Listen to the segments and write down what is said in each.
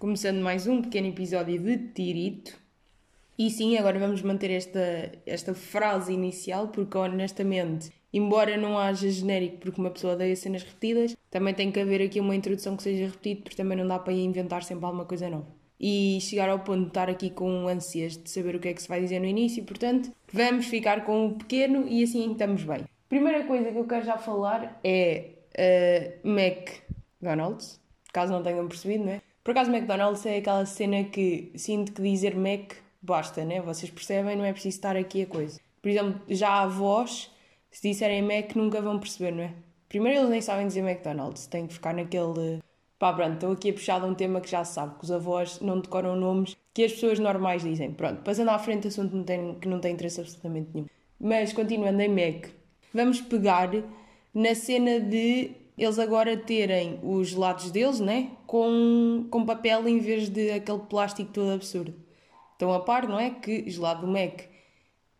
começando mais um pequeno episódio de Tirito. E sim, agora vamos manter esta, esta frase inicial, porque honestamente, embora não haja genérico porque uma pessoa odeia cenas repetidas, também tem que haver aqui uma introdução que seja repetida, porque também não dá para inventar sempre alguma coisa nova. E chegar ao ponto de estar aqui com ânsias de saber o que é que se vai dizer no início, portanto, vamos ficar com o pequeno e assim estamos bem. Primeira coisa que eu quero já falar é uh, McDonald's, caso não tenham percebido, não é? Por acaso, McDonald's é aquela cena que sinto que dizer Mac basta, né? Vocês percebem, não é preciso estar aqui a coisa. Por exemplo, já avós, se disserem Mac, nunca vão perceber, não é? Primeiro, eles nem sabem dizer McDonald's, têm que ficar naquele. Pá, pronto, estou aqui a puxar de um tema que já se sabe, que os avós não decoram nomes que as pessoas normais dizem. Pronto, passando à frente, assunto não tem, que não tem interesse absolutamente nenhum. Mas, continuando em Mac, vamos pegar na cena de eles agora terem os gelados deles, né? Com, com papel em vez de aquele plástico todo absurdo. Estão a par, não é? Que gelado do Mac.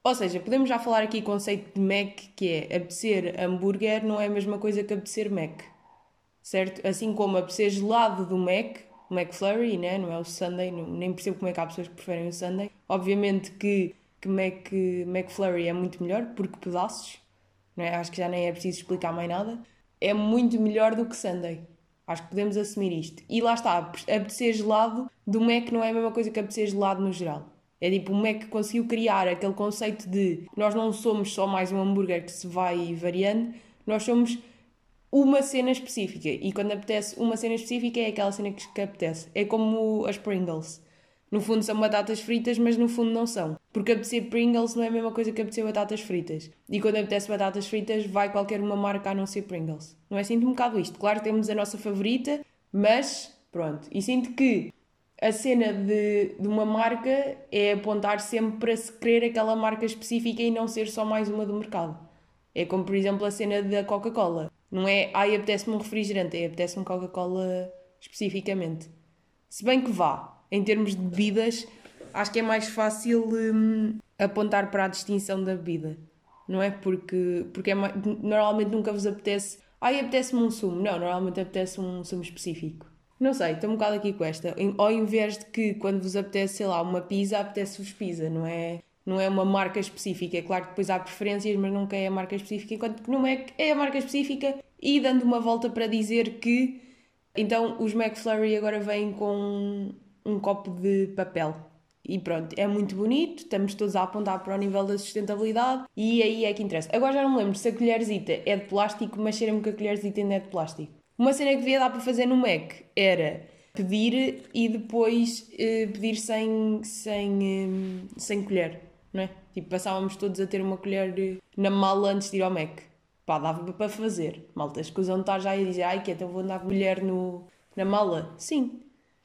Ou seja, podemos já falar aqui conceito de Mac, que é apetecer hambúrguer não é a mesma coisa que apetecer Mac. Certo? Assim como apetecer gelado do Mac, o McFlurry, né? não é o Sunday, não, nem percebo como é que há pessoas que preferem o Sunday. Obviamente que, que Mac, McFlurry é muito melhor, porque pedaços, não é? acho que já nem é preciso explicar mais nada é muito melhor do que Sunday. Acho que podemos assumir isto. E lá está, apetecer gelado do Mac não é a mesma coisa que apetecer gelado no geral. É tipo, o Mac conseguiu criar aquele conceito de nós não somos só mais um hambúrguer que se vai variando, nós somos uma cena específica. E quando apetece uma cena específica é aquela cena que, apetece. É como as Pringles. No fundo são batatas fritas, mas no fundo não são. Porque apetecer Pringles não é a mesma coisa que apetecer batatas fritas. E quando apetece batatas fritas, vai qualquer uma marca a não ser Pringles. Não é? Sinto um bocado isto. Claro, temos a nossa favorita, mas pronto. E sinto que a cena de, de uma marca é apontar sempre para se querer aquela marca específica e não ser só mais uma do mercado. É como, por exemplo, a cena da Coca-Cola. Não é, ai, apetece-me um refrigerante, é apetece-me Coca-Cola especificamente. Se bem que vá, em termos de bebidas, acho que é mais fácil hum, apontar para a distinção da bebida, não é? Porque, porque é mais, normalmente nunca vos apetece. Ai, apetece-me um sumo. Não, normalmente apetece um sumo específico. Não sei, estou um bocado aqui com esta. Ao invés de que quando vos apetece, sei lá, uma pizza, apetece-vos pizza, não é? Não é uma marca específica. É claro que depois há preferências, mas nunca é a marca específica. Enquanto que no Mac é a marca específica e dando uma volta para dizer que. Então os McFlurry agora vêm com um copo de papel. E pronto, é muito bonito, estamos todos a apontar para o nível da sustentabilidade e aí é que interessa. Agora já não me lembro se a colherzita é de plástico, mas cheira-me que a colherzita ainda é de plástico. Uma cena que devia dar para fazer no Mac era pedir e depois uh, pedir sem, sem, uh, sem colher, não é? Tipo, passávamos todos a ter uma colher na mala antes de ir ao Mac. Pá, dava para fazer. Malta, escusam de estar já a dizer, ai que então vou andar com colher no, na mala. Sim,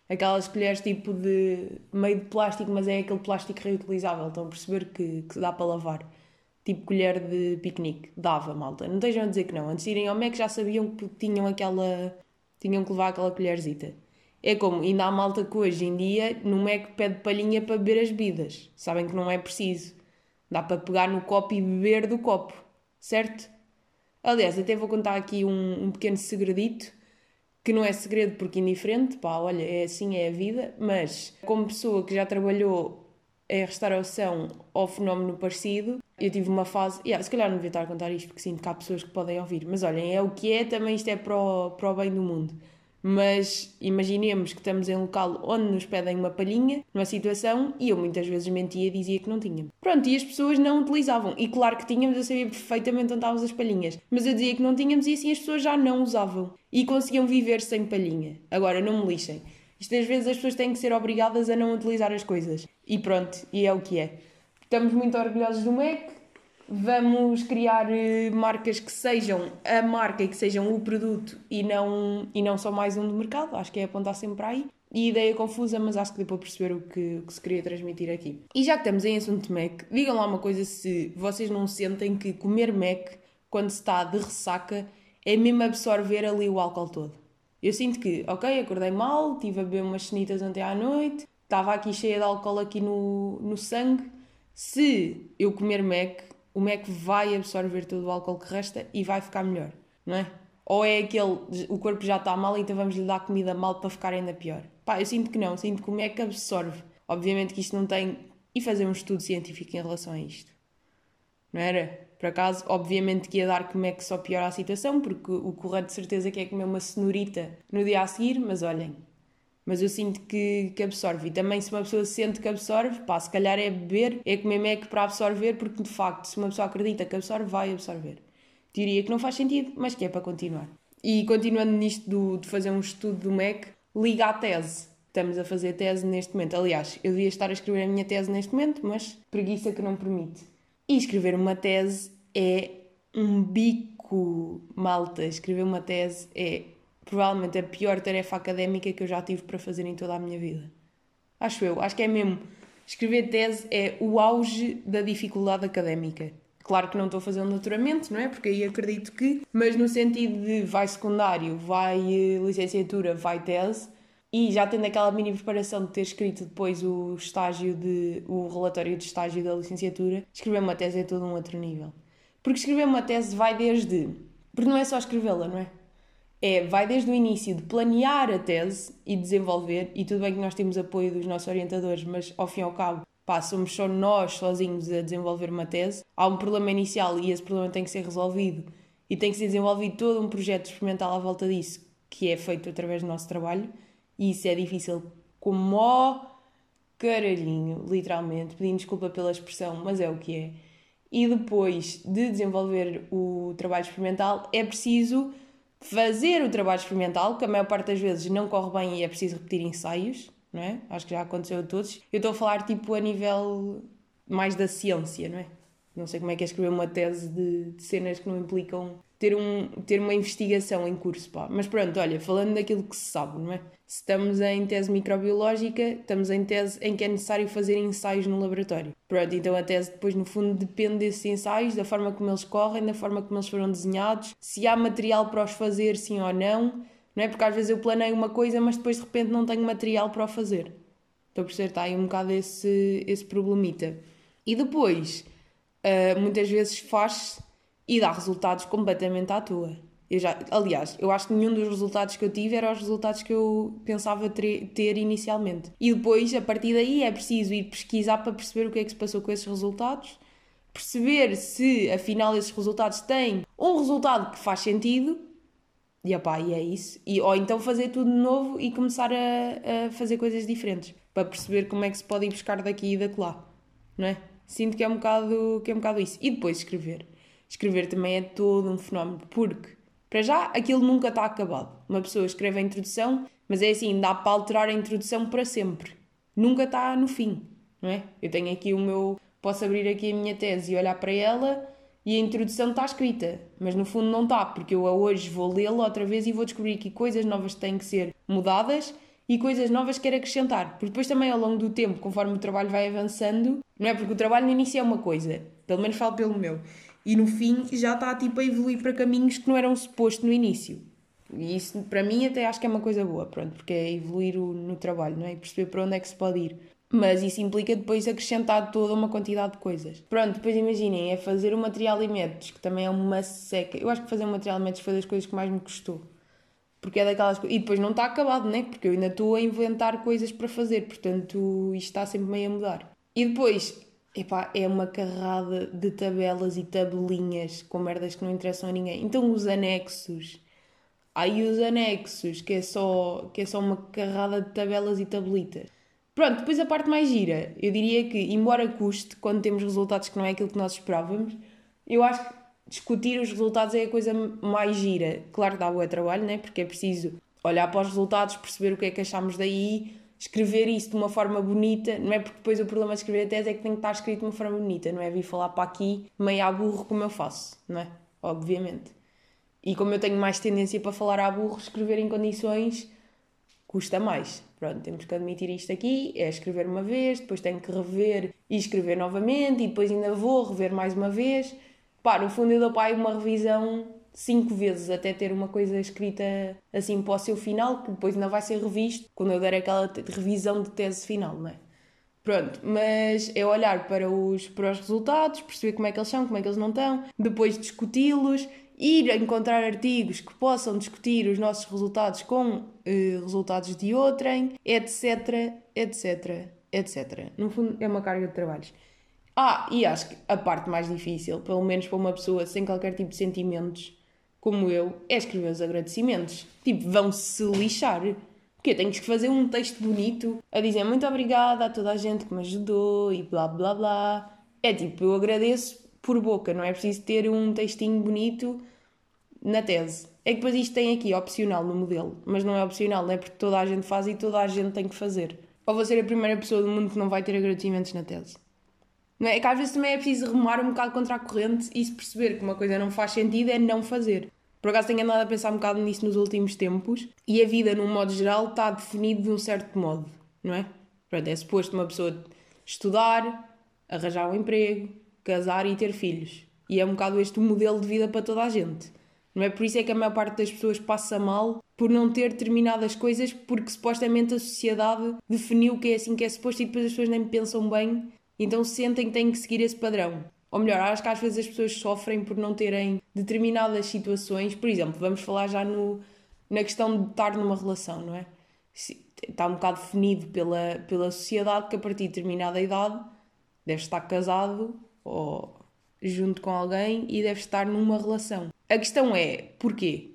aquelas colheres tipo de meio de plástico, mas é aquele plástico reutilizável. Estão a perceber que, que dá para lavar. Tipo colher de piquenique. Dava, malta. Não estejam a dizer que não. Antes de irem ao Mac já sabiam que tinham aquela. tinham que levar aquela colherzita. É como, ainda há malta que hoje em dia no Mac pede palhinha para beber as bebidas. Sabem que não é preciso. Dá para pegar no copo e beber do copo. Certo? Aliás, até vou contar aqui um, um pequeno segredito que não é segredo porque indiferente, pá, olha, é assim, é a vida, mas como pessoa que já trabalhou em restauração ou fenómeno parecido, eu tive uma fase. Yeah, se calhar não devia estar a contar isto porque sinto que há pessoas que podem ouvir, mas olhem, é o que é, também isto é para o, para o bem do mundo mas imaginemos que estamos em um local onde nos pedem uma palhinha, numa situação, e eu muitas vezes mentia e dizia que não tínhamos. Pronto, e as pessoas não utilizavam. E claro que tínhamos, eu sabia perfeitamente onde estavam as palhinhas, mas eu dizia que não tínhamos e assim as pessoas já não usavam. E conseguiam viver sem palhinha. Agora, não me lixem. Isto às vezes as pessoas têm que ser obrigadas a não utilizar as coisas. E pronto, e é o que é. Estamos muito orgulhosos do Mac, vamos criar eh, marcas que sejam a marca e que sejam o produto e não, e não só mais um do mercado. Acho que é apontar sempre para aí. E ideia é confusa, mas acho que deu para perceber o que, o que se queria transmitir aqui. E já que estamos em assunto de Mac, digam lá uma coisa se vocês não sentem que comer Mac, quando se está de ressaca, é mesmo absorver ali o álcool todo. Eu sinto que, ok, acordei mal, tive a beber umas cenitas ontem à noite, estava aqui cheia de álcool aqui no, no sangue. Se eu comer Mac, o Mac vai absorver todo o álcool que resta e vai ficar melhor, não é? Ou é aquele, o corpo já está mal, então vamos lhe dar comida mal para ficar ainda pior? Pá, eu sinto que não, sinto que o MEC absorve. Obviamente que isto não tem. E fazer um estudo científico em relação a isto. Não era? Por acaso, obviamente que ia dar como é que só piora a situação, porque o correto de certeza que é comer uma cenourita no dia a seguir, mas olhem. Mas eu sinto que, que absorve. E também se uma pessoa sente que absorve, pá, se calhar é beber, é comer Mac para absorver, porque de facto, se uma pessoa acredita que absorve, vai absorver. Teoria que não faz sentido, mas que é para continuar. E continuando nisto do, de fazer um estudo do MEC, liga à tese. Estamos a fazer tese neste momento. Aliás, eu devia estar a escrever a minha tese neste momento, mas preguiça que não permite. E escrever uma tese é um bico, malta. Escrever uma tese é provavelmente a pior tarefa académica que eu já tive para fazer em toda a minha vida. Acho eu, acho que é mesmo. Escrever tese é o auge da dificuldade académica. Claro que não estou a fazer um doutoramento, não é? Porque aí acredito que, mas no sentido de vai secundário, vai eh, licenciatura, vai tese, e já tendo aquela mini preparação de ter escrito depois o estágio de o relatório de estágio da licenciatura, escrever uma tese é todo um outro nível. Porque escrever uma tese vai desde. Porque não é só escrevê-la, não é? É, vai desde o início de planear a tese e desenvolver, e tudo bem que nós temos apoio dos nossos orientadores, mas ao fim e ao cabo, pá, somos só nós sozinhos a desenvolver uma tese. Há um problema inicial e esse problema tem que ser resolvido e tem que ser desenvolvido todo um projeto experimental à volta disso, que é feito através do nosso trabalho. E isso é difícil como ó caralhinho, literalmente. Pedindo desculpa pela expressão, mas é o que é. E depois de desenvolver o trabalho experimental, é preciso fazer o trabalho experimental, que a maior parte das vezes não corre bem e é preciso repetir ensaios, não é? Acho que já aconteceu a todos. Eu estou a falar tipo a nível mais da ciência, não é? Não sei como é que é escrever uma tese de, de cenas que não implicam ter, um, ter uma investigação em curso, pá. Mas pronto, olha, falando daquilo que se sabe, não é? Se estamos em tese microbiológica, estamos em tese em que é necessário fazer ensaios no laboratório. Pronto, então a tese depois, no fundo, depende desses ensaios, da forma como eles correm, da forma como eles foram desenhados, se há material para os fazer, sim ou não, não é? Porque às vezes eu planeio uma coisa, mas depois de repente não tenho material para o fazer. Estou a perceber, está aí um bocado esse, esse problemita. E depois, uh, muitas vezes faz e dá resultados completamente à toa. Eu já, aliás, eu acho que nenhum dos resultados que eu tive eram os resultados que eu pensava ter, ter inicialmente. E depois, a partir daí, é preciso ir pesquisar para perceber o que é que se passou com esses resultados, perceber se afinal esses resultados têm um resultado que faz sentido, e, opá, e é isso. E, ou então fazer tudo de novo e começar a, a fazer coisas diferentes, para perceber como é que se pode ir buscar daqui e daquela, não é? Sinto que é um bocado, que é um bocado isso. E depois escrever. Escrever também é todo um fenómeno, porque, para já, aquilo nunca está acabado. Uma pessoa escreve a introdução, mas é assim, dá para alterar a introdução para sempre. Nunca está no fim, não é? Eu tenho aqui o meu. Posso abrir aqui a minha tese e olhar para ela e a introdução está escrita, mas no fundo não está, porque eu hoje vou lê-la outra vez e vou descobrir que coisas novas têm que ser mudadas e coisas novas que quero acrescentar. Porque depois também ao longo do tempo, conforme o trabalho vai avançando, não é? Porque o trabalho no início é uma coisa, pelo menos falo pelo meu e no fim já está tipo a evoluir para caminhos que não eram suposto no início. E isso para mim até acho que é uma coisa boa, pronto, porque é evoluir no trabalho, não é? E perceber para onde é que se pode ir. Mas isso implica depois acrescentar toda uma quantidade de coisas. Pronto, depois imaginem, é fazer o material e métodos, que também é uma seca. Eu acho que fazer o material e métodos foi das coisas que mais me custou. Porque é daquelas coisas. E depois não está acabado, né? Porque eu ainda estou a inventar coisas para fazer, portanto isto está sempre meio a mudar. E depois, Epá, é uma carrada de tabelas e tabelinhas com merdas que não interessam a ninguém. Então os anexos. Aí os anexos, que é só, que é só uma carrada de tabelas e tabelitas. Pronto, depois a parte mais gira. Eu diria que, embora custe, quando temos resultados que não é aquilo que nós esperávamos, eu acho que discutir os resultados é a coisa mais gira. Claro que dá boa trabalho, né? Porque é preciso olhar para os resultados, perceber o que é que achamos daí, escrever isso de uma forma bonita, não é porque depois o problema de escrever a tese é que tem que estar escrito de uma forma bonita, não é vir falar para aqui meio a burro como eu faço, não é? Obviamente. E como eu tenho mais tendência para falar a burro, escrever em condições custa mais. Pronto, temos que admitir isto aqui, é escrever uma vez, depois tenho que rever e escrever novamente, e depois ainda vou rever mais uma vez. Pá, no fundo eu dou para aí uma revisão cinco vezes até ter uma coisa escrita assim para o seu final, que depois ainda vai ser revisto quando eu der aquela revisão de tese final, não é? Pronto, mas é olhar para os, para os resultados, perceber como é que eles são, como é que eles não estão, depois discuti-los ir encontrar artigos que possam discutir os nossos resultados com eh, resultados de outrem, etc, etc, etc. No fundo, é uma carga de trabalhos. Ah, e acho que a parte mais difícil, pelo menos para uma pessoa sem qualquer tipo de sentimentos, como eu, é escrever os agradecimentos. Tipo, vão-se lixar. Porque eu tenho que fazer um texto bonito a dizer muito obrigada a toda a gente que me ajudou e blá blá blá. É tipo, eu agradeço por boca, não é preciso ter um textinho bonito na tese. É que depois isto tem aqui opcional no modelo, mas não é opcional, é porque toda a gente faz e toda a gente tem que fazer. Ou vou ser a primeira pessoa do mundo que não vai ter agradecimentos na tese. Não é? é que às vezes também é preciso remar um bocado contra a corrente e se perceber que uma coisa não faz sentido é não fazer. Por acaso tenho andado a pensar um bocado nisso nos últimos tempos e a vida, num modo geral, está definida de um certo modo, não é? Pronto, é suposto uma pessoa estudar, arranjar um emprego, casar e ter filhos. E é um bocado este o modelo de vida para toda a gente. Não é por isso é que a maior parte das pessoas passa mal por não ter determinadas coisas porque supostamente a sociedade definiu que é assim que é suposto e depois as pessoas nem pensam bem então sentem que têm que seguir esse padrão. Ou melhor, acho que às vezes as pessoas sofrem por não terem determinadas situações. Por exemplo, vamos falar já no, na questão de estar numa relação, não é? Está um bocado definido pela, pela sociedade que a partir de determinada idade deve estar casado ou junto com alguém e deve estar numa relação. A questão é porquê?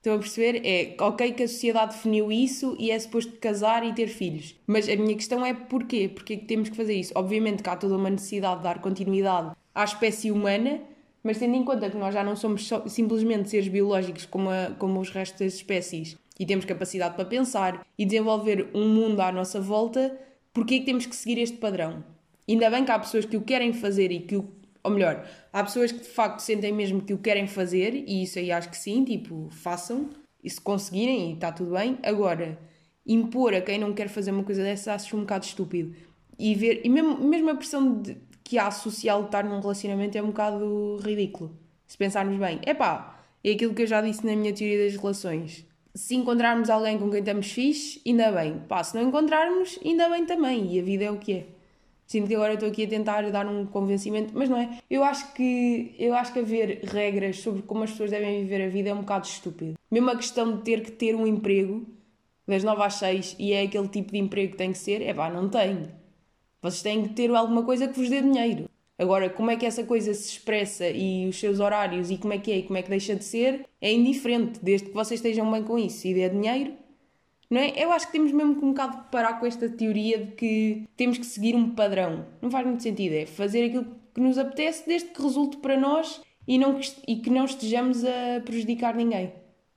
Estão a perceber? É ok que a sociedade definiu isso e é suposto casar e ter filhos. Mas a minha questão é porquê? Porquê que temos que fazer isso? Obviamente que há toda uma necessidade de dar continuidade à espécie humana, mas tendo em conta que nós já não somos só, simplesmente seres biológicos como, a, como os restos das espécies e temos capacidade para pensar e desenvolver um mundo à nossa volta, porquê que temos que seguir este padrão? Ainda bem que há pessoas que o querem fazer e que o ou melhor, há pessoas que de facto sentem mesmo que o querem fazer, e isso aí acho que sim, tipo, façam, e se conseguirem, e está tudo bem. Agora, impor a quem não quer fazer uma coisa dessa acho um bocado estúpido. E ver, e mesmo, mesmo a pressão de, que há social de estar num relacionamento é um bocado ridículo. Se pensarmos bem, é pá, é aquilo que eu já disse na minha teoria das relações. Se encontrarmos alguém com quem estamos fixe, ainda bem. Pá, se não encontrarmos, ainda bem também. E a vida é o que é. Sinto que agora estou aqui a tentar dar um convencimento, mas não é. Eu acho que eu acho que haver regras sobre como as pessoas devem viver a vida é um bocado estúpido. Mesmo a questão de ter que ter um emprego das 9 às 6 e é aquele tipo de emprego que tem que ser, é pá, não tem. Vocês têm que ter alguma coisa que vos dê dinheiro. Agora, como é que essa coisa se expressa e os seus horários e como é que é e como é que deixa de ser, é indiferente, desde que vocês estejam bem com isso e dê dinheiro, não é? Eu acho que temos mesmo que um bocado parar com esta teoria de que temos que seguir um padrão. Não faz muito sentido. É fazer aquilo que nos apetece desde que resulte para nós e, não, e que não estejamos a prejudicar ninguém.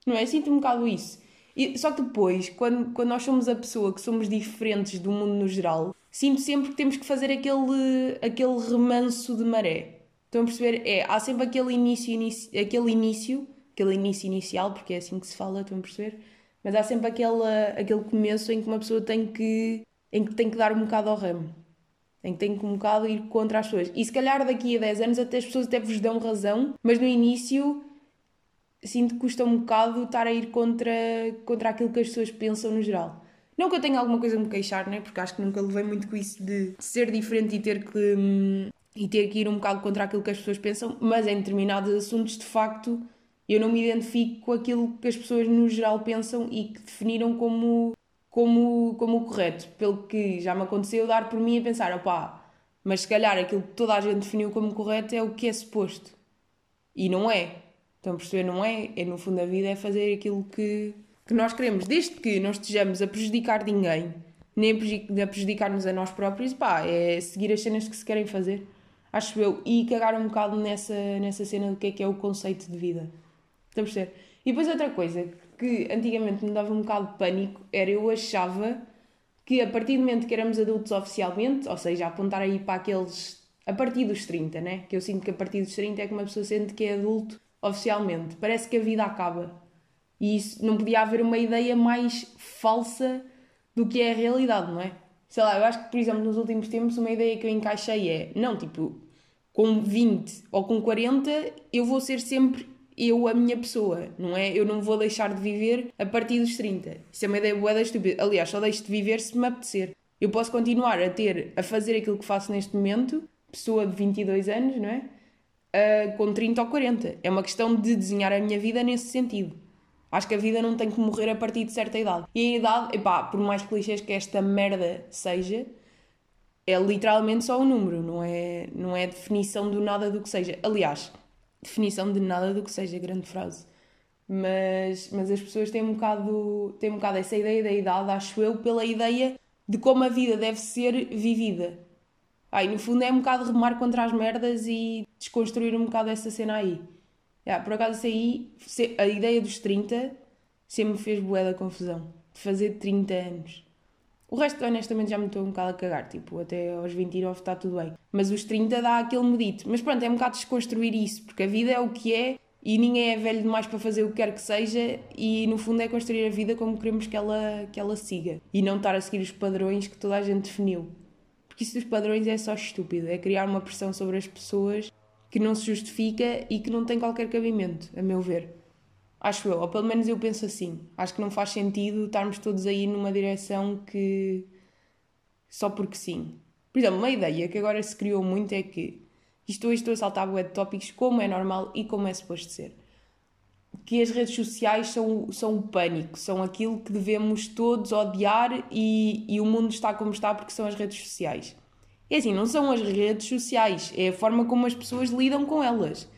Não é? Sinto um bocado isso. E, só que depois, quando, quando nós somos a pessoa que somos diferentes do mundo no geral, sinto sempre que temos que fazer aquele, aquele remanso de maré. Estão a perceber? É, há sempre aquele início, aquele início, aquele início inicial, porque é assim que se fala, estão a perceber? Mas há sempre aquele, aquele começo em que uma pessoa tem que, em que tem que dar um bocado ao ramo. Em que tem que um bocado ir contra as pessoas. E se calhar daqui a 10 anos até as pessoas até vos dão razão, mas no início sinto que custa um bocado estar a ir contra, contra aquilo que as pessoas pensam no geral. Não que eu tenha alguma coisa a me queixar, né? porque acho que nunca levei muito com isso de ser diferente e ter que, hum, e ter que ir um bocado contra aquilo que as pessoas pensam, mas em determinados assuntos, de facto, eu não me identifico com aquilo que as pessoas no geral pensam e que definiram como, como, como o correto. Pelo que já me aconteceu dar por mim a pensar, opá, mas se calhar aquilo que toda a gente definiu como correto é o que é suposto. E não é. Estão a perceber? Não é. É no fundo da vida é fazer aquilo que, que nós queremos. Desde que não estejamos a prejudicar ninguém, nem a prejudicar-nos a nós próprios, pá, é seguir as cenas que se querem fazer. Acho eu. E cagar um bocado nessa, nessa cena do que é que é o conceito de vida. Estão a perceber? E depois outra coisa que antigamente me dava um bocado de pânico era eu achava que a partir do momento que éramos adultos oficialmente, ou seja, apontar aí para aqueles a partir dos 30, né? Que eu sinto que a partir dos 30 é que uma pessoa sente que é adulto oficialmente. Parece que a vida acaba. E isso não podia haver uma ideia mais falsa do que é a realidade, não é? Sei lá, eu acho que, por exemplo, nos últimos tempos, uma ideia que eu encaixei é: não, tipo, com 20 ou com 40, eu vou ser sempre eu, a minha pessoa, não é? Eu não vou deixar de viver a partir dos 30. Isso é uma ideia boa da estúpida. Aliás, só deixo de viver se me apetecer. Eu posso continuar a ter, a fazer aquilo que faço neste momento, pessoa de 22 anos, não é? uh, com 30 ou 40. É uma questão de desenhar a minha vida nesse sentido. Acho que a vida não tem que morrer a partir de certa idade. E a idade, epá, por mais clichês que esta merda seja, é literalmente só um número, não é, não é definição do nada do que seja. Aliás, definição de nada do que seja, grande frase. Mas, mas as pessoas têm um, bocado, têm um bocado essa ideia da idade, acho eu, pela ideia de como a vida deve ser vivida. Ai, no fundo é um bocado remar contra as merdas e desconstruir um bocado essa cena aí. Yeah, por acaso, aí, a ideia dos 30 sempre me fez bué da confusão. De fazer 30 anos. O resto, honestamente, já me estou um bocado a cagar. Tipo, até aos 29 está tudo bem. Mas os 30 dá aquele medito. Mas pronto, é um bocado desconstruir isso, porque a vida é o que é e ninguém é velho demais para fazer o que quer que seja e no fundo é construir a vida como queremos que ela, que ela siga e não estar a seguir os padrões que toda a gente definiu. Porque isso dos padrões é só estúpido, é criar uma pressão sobre as pessoas que não se justifica e que não tem qualquer cabimento, a meu ver. Acho eu, ou pelo menos eu penso assim. Acho que não faz sentido estarmos todos aí numa direção que. só porque sim. Por exemplo, uma ideia que agora se criou muito é que. Isto hoje estou a saltar web tópicos como é normal e como é suposto ser. Que as redes sociais são, são o pânico, são aquilo que devemos todos odiar e, e o mundo está como está porque são as redes sociais. É assim, não são as redes sociais, é a forma como as pessoas lidam com elas.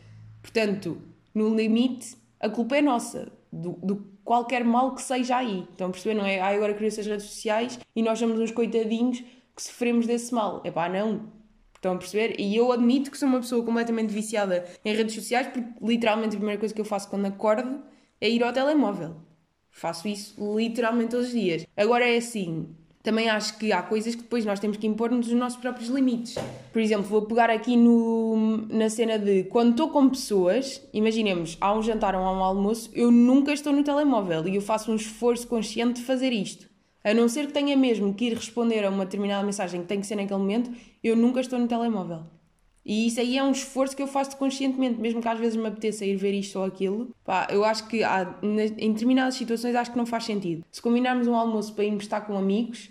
Portanto, no limite, a culpa é nossa, do, do qualquer mal que seja aí. Estão a perceber? Não é? Ah, agora criou-se as redes sociais e nós somos uns coitadinhos que sofremos desse mal. É pá, não. Estão a perceber? E eu admito que sou uma pessoa completamente viciada em redes sociais, porque literalmente a primeira coisa que eu faço quando acordo é ir ao telemóvel. Faço isso literalmente todos os dias. Agora é assim, também acho que há coisas que depois nós temos que impor-nos os nossos próprios limites. Por exemplo, vou pegar aqui no, na cena de quando estou com pessoas, imaginemos, há um jantar ou há um almoço, eu nunca estou no telemóvel e eu faço um esforço consciente de fazer isto. A não ser que tenha mesmo que ir responder a uma determinada mensagem que tem que ser naquele momento, eu nunca estou no telemóvel. E isso aí é um esforço que eu faço conscientemente, mesmo que às vezes me apeteça ir ver isto ou aquilo. Pá, eu acho que há, em determinadas situações acho que não faz sentido. Se combinarmos um almoço para irmos estar com amigos,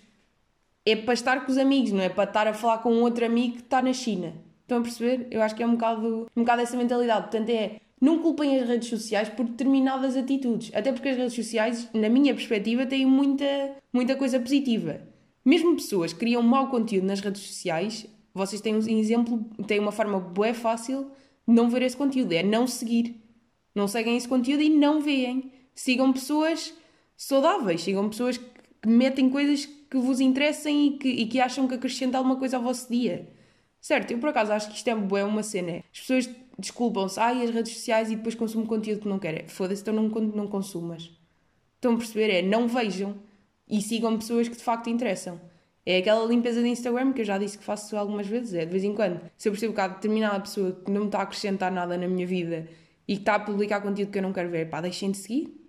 é para estar com os amigos, não é para estar a falar com um outro amigo que está na China. Estão a perceber? Eu acho que é um bocado, um bocado essa mentalidade. Portanto, é não culpem as redes sociais por determinadas atitudes. Até porque as redes sociais, na minha perspectiva, têm muita, muita coisa positiva. Mesmo pessoas que criam mau conteúdo nas redes sociais, vocês têm um exemplo, têm uma forma bué fácil de não ver esse conteúdo, é não seguir. Não seguem esse conteúdo e não veem. Sigam pessoas saudáveis, sigam pessoas que metem coisas que vos interessem e que, e que acham que acrescentam alguma coisa ao vosso dia. Certo, eu por acaso acho que isto é, uma cena. As pessoas desculpam-se, ai, as redes sociais e depois consumem conteúdo que não querem. Foda-se, então não, não consumas. Estão a perceber? É, não vejam e sigam pessoas que de facto interessam. É aquela limpeza de Instagram que eu já disse que faço algumas vezes. É de vez em quando. Se eu percebo que há determinada pessoa que não me está a acrescentar nada na minha vida e que está a publicar conteúdo que eu não quero ver, pá, deixem de seguir.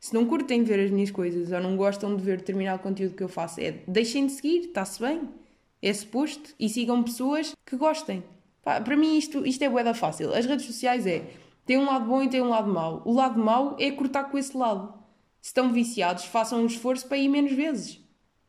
Se não curtem ver as minhas coisas ou não gostam de ver determinado conteúdo que eu faço, é deixem de seguir, está-se bem. É suposto. E sigam pessoas que gostem. Pá, para mim isto, isto é boeda fácil. As redes sociais é, tem um lado bom e tem um lado mau. O lado mau é cortar com esse lado. Se estão viciados, façam um esforço para ir menos vezes.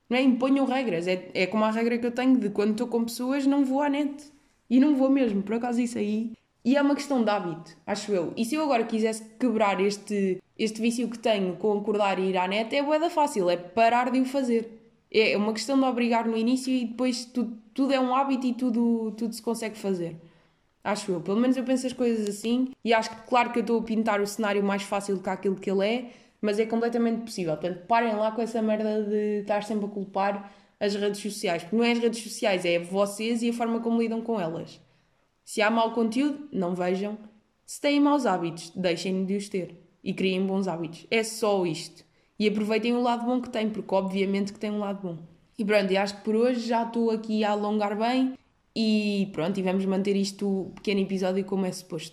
Não é? Imponham regras. É, é como a regra que eu tenho de quando estou com pessoas não vou à net. E não vou mesmo. Por acaso isso aí e é uma questão de hábito, acho eu. E se eu agora quisesse quebrar este, este vício que tenho com acordar e ir à net, é boeda fácil, é parar de o fazer. É uma questão de obrigar no início e depois tudo, tudo é um hábito e tudo, tudo se consegue fazer. Acho eu. Pelo menos eu penso as coisas assim e acho que, claro que eu estou a pintar o cenário mais fácil do que aquilo que ele é, mas é completamente possível. Portanto, parem lá com essa merda de estar sempre a culpar as redes sociais. Porque não é as redes sociais, é vocês e a forma como lidam com elas. Se há mau conteúdo, não vejam. Se têm maus hábitos, deixem de os ter e criem bons hábitos. É só isto. E aproveitem o lado bom que tem, porque obviamente que tem um lado bom. E pronto, acho que por hoje já estou aqui a alongar bem e pronto, e vamos manter isto pequeno episódio como é suposto.